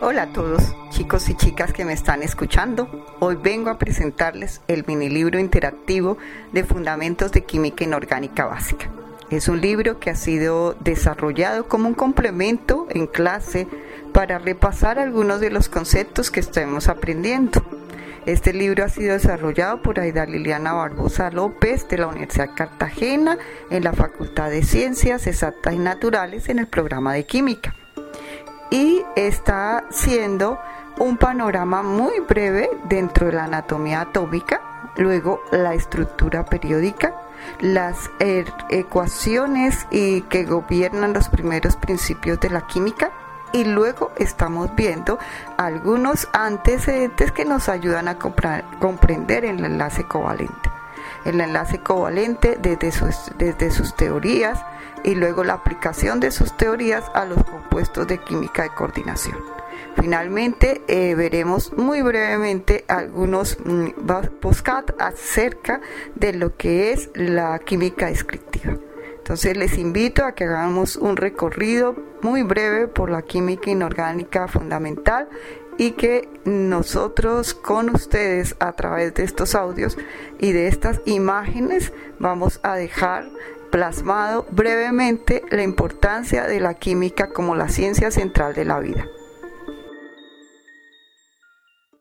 Hola a todos, chicos y chicas que me están escuchando. Hoy vengo a presentarles el mini libro interactivo de Fundamentos de Química Inorgánica Básica. Es un libro que ha sido desarrollado como un complemento en clase para repasar algunos de los conceptos que estamos aprendiendo. Este libro ha sido desarrollado por Aida Liliana Barbosa López de la Universidad Cartagena en la Facultad de Ciencias Exactas y Naturales en el programa de Química y está siendo un panorama muy breve dentro de la anatomía atómica, luego la estructura periódica, las er, ecuaciones y que gobiernan los primeros principios de la química y luego estamos viendo algunos antecedentes que nos ayudan a comprender el enlace covalente. El enlace covalente desde sus, desde sus teorías, y luego la aplicación de sus teorías a los compuestos de química de coordinación. Finalmente, eh, veremos muy brevemente algunos mm, acerca de lo que es la química descriptiva. Entonces les invito a que hagamos un recorrido muy breve por la química inorgánica fundamental y que nosotros con ustedes a través de estos audios y de estas imágenes vamos a dejar plasmado brevemente la importancia de la química como la ciencia central de la vida.